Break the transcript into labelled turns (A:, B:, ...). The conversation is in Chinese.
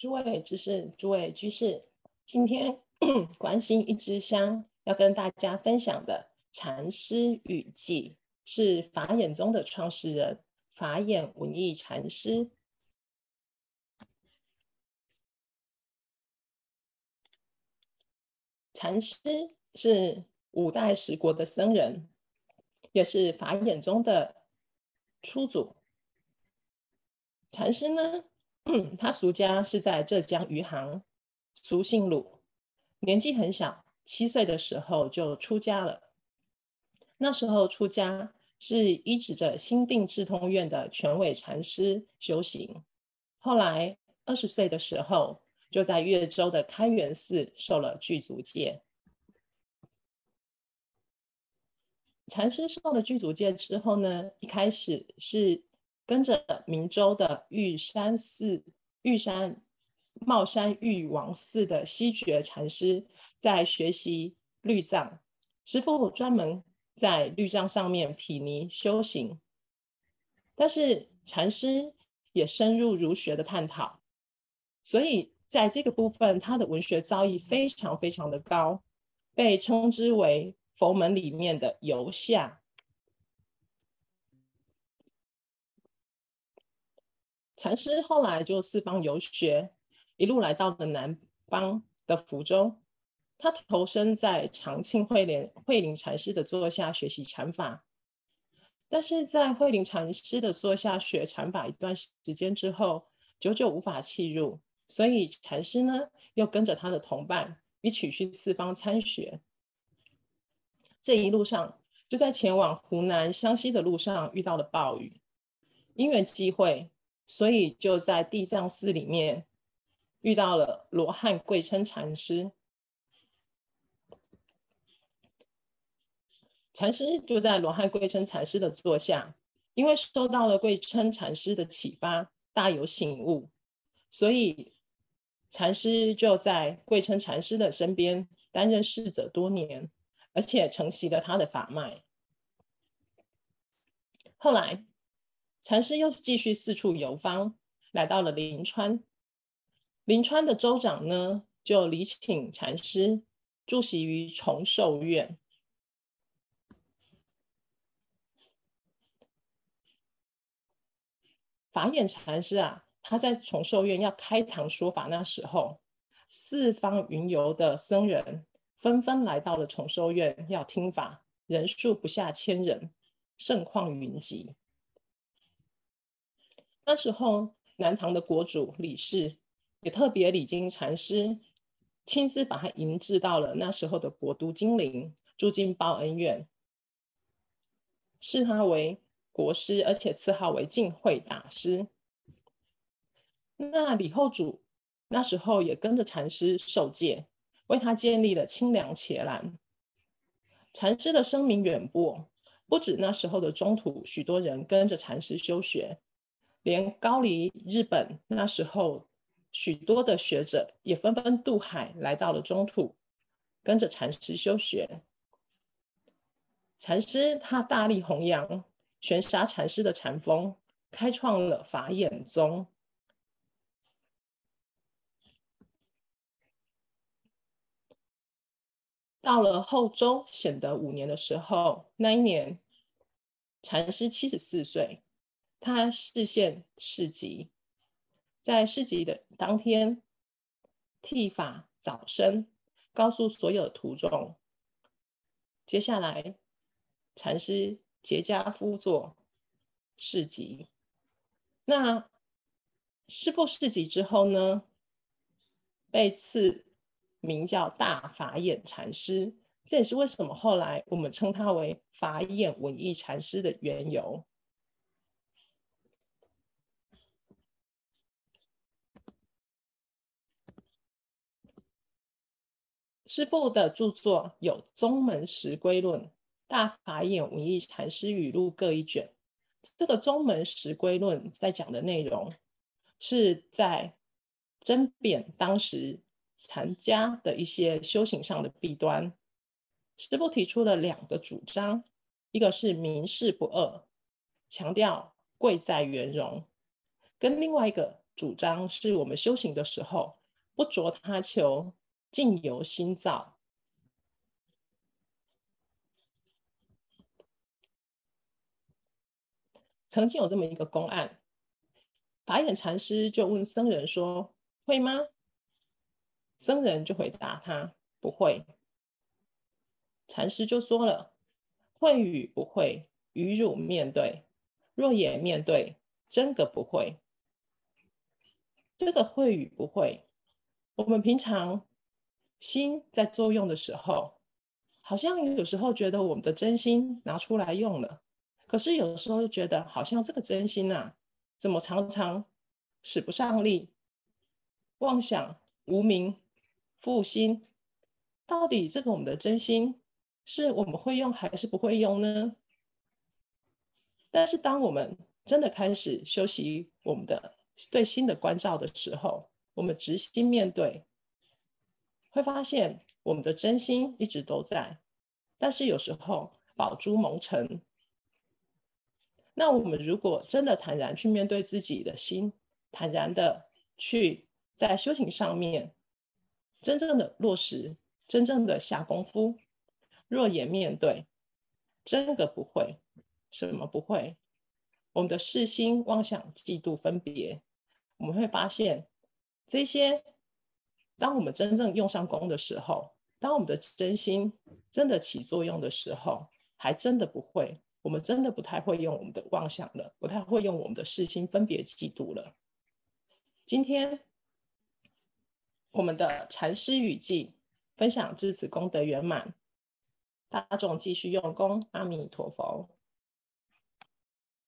A: 诸位居士，诸位居士，今天 关心一支香要跟大家分享的禅师语记，是法眼宗的创始人法眼文艺禅师。禅师是五代十国的僧人，也是法眼宗的初祖。禅师呢，他俗家是在浙江余杭，俗姓鲁，年纪很小，七岁的时候就出家了。那时候出家是依止着心定智通院的全伟禅师修行。后来二十岁的时候，就在越州的开元寺受了具足戒。禅师受了具足戒之后呢，一开始是。跟着明州的玉山寺、玉山茂山玉王寺的西觉禅师在学习律藏，师父专门在律藏上面毗尼修行。但是禅师也深入儒学的探讨，所以在这个部分，他的文学造诣非常非常的高，被称之为佛门里面的游侠。禅师后来就四方游学，一路来到了南方的福州。他投身在长庆慧莲慧领禅师的座下学习禅法，但是在慧领禅师的座下学禅法一段时间之后，久久无法契入，所以禅师呢又跟着他的同伴一起去四方参学。这一路上，就在前往湖南湘西的路上遇到了暴雨，因缘际会。所以就在地藏寺里面遇到了罗汉贵琛禅师，禅师就在罗汉贵琛禅师的座下，因为受到了贵琛禅师的启发，大有醒悟，所以禅师就在贵琛禅师的身边担任侍者多年，而且承袭了他的法脉。后来。禅师又是继续四处游方，来到了临川。临川的州长呢，就礼请禅师住席于崇寿院。法眼禅师啊，他在崇寿院要开堂说法，那时候四方云游的僧人纷纷来到了崇寿院要听法，人数不下千人，盛况云集。那时候，南唐的国主李氏也特别礼敬禅师，亲自把他迎至到了那时候的国都金陵，住进报恩院，视他为国师，而且赐号为净慧大师。那李后主那时候也跟着禅师受戒，为他建立了清凉伽蓝。禅师的声名远播，不止那时候的中土，许多人跟着禅师修学。连高丽、日本那时候，许多的学者也纷纷渡海来到了中土，跟着禅师修学。禅师他大力弘扬玄沙禅师的禅风，开创了法眼宗。到了后周显德五年的时候，那一年禅师七十四岁。他示现示寂，在示寂的当天，剃发早生，告诉所有徒众，接下来禅师结加趺坐示寂。那师父示寂之后呢，被赐名叫大法眼禅师，这也是为什么后来我们称他为法眼文艺禅师的缘由。师父的著作有《宗门实归论》《大法眼文义禅师语录》各一卷。这个《宗门实归论》在讲的内容，是在针砭当时禅家的一些修行上的弊端。师父提出了两个主张，一个是明事不二，强调贵在圆融；跟另外一个主张是我们修行的时候，不着他求，境由心造。曾经有这么一个公案，法眼禅师就问僧人说：“会吗？”僧人就回答他：“不会。”禅师就说了：“会与不会，与汝面对。若也面对，真个不会。这个会与不会，我们平常心在作用的时候，好像有时候觉得我们的真心拿出来用了。”可是有时候又觉得好像这个真心啊，怎么常常使不上力？妄想、无明、负心，到底这个我们的真心是我们会用还是不会用呢？但是当我们真的开始修习我们的对心的关照的时候，我们直心面对，会发现我们的真心一直都在，但是有时候宝珠蒙尘。那我们如果真的坦然去面对自己的心，坦然的去在修行上面真正的落实，真正的下功夫，若也面对，真的不会，什么不会？我们的识心、妄想、嫉妒、分别，我们会发现这些，当我们真正用上功的时候，当我们的真心真的起作用的时候，还真的不会。我们真的不太会用我们的妄想了，不太会用我们的识心分别嫉妒了。今天我们的禅师语记分享至此功德圆满，大众继续用功，阿弥陀佛。